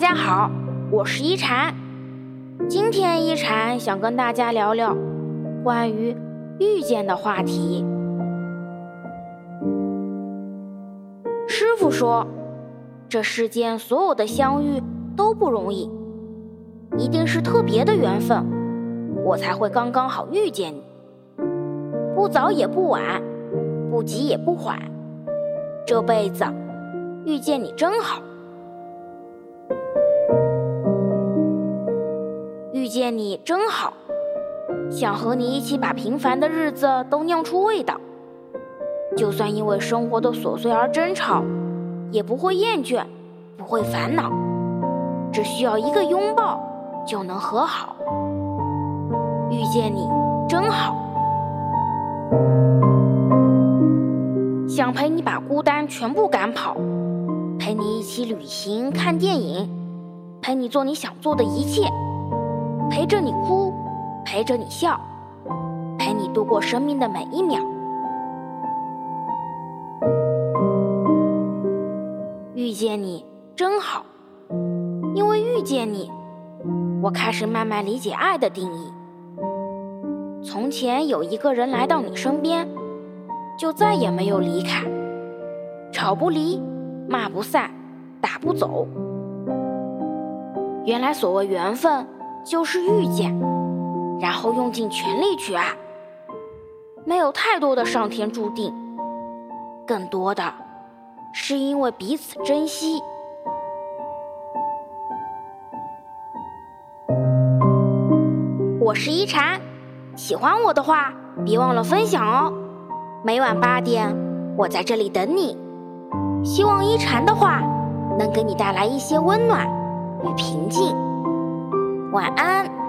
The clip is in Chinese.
大家好，我是一禅。今天一禅想跟大家聊聊关于遇见的话题。师傅说，这世间所有的相遇都不容易，一定是特别的缘分，我才会刚刚好遇见你。不早也不晚，不急也不缓，这辈子遇见你真好。见你真好，想和你一起把平凡的日子都酿出味道。就算因为生活的琐碎而争吵，也不会厌倦，不会烦恼，只需要一个拥抱就能和好。遇见你真好，想陪你把孤单全部赶跑，陪你一起旅行看电影，陪你做你想做的一切。陪着你哭，陪着你笑，陪你度过生命的每一秒。遇见你真好，因为遇见你，我开始慢慢理解爱的定义。从前有一个人来到你身边，就再也没有离开，吵不离，骂不散，打不走。原来所谓缘分。就是遇见，然后用尽全力去爱，没有太多的上天注定，更多的是因为彼此珍惜。我是一禅，喜欢我的话，别忘了分享哦。每晚八点，我在这里等你。希望一禅的话能给你带来一些温暖与平静。晚安。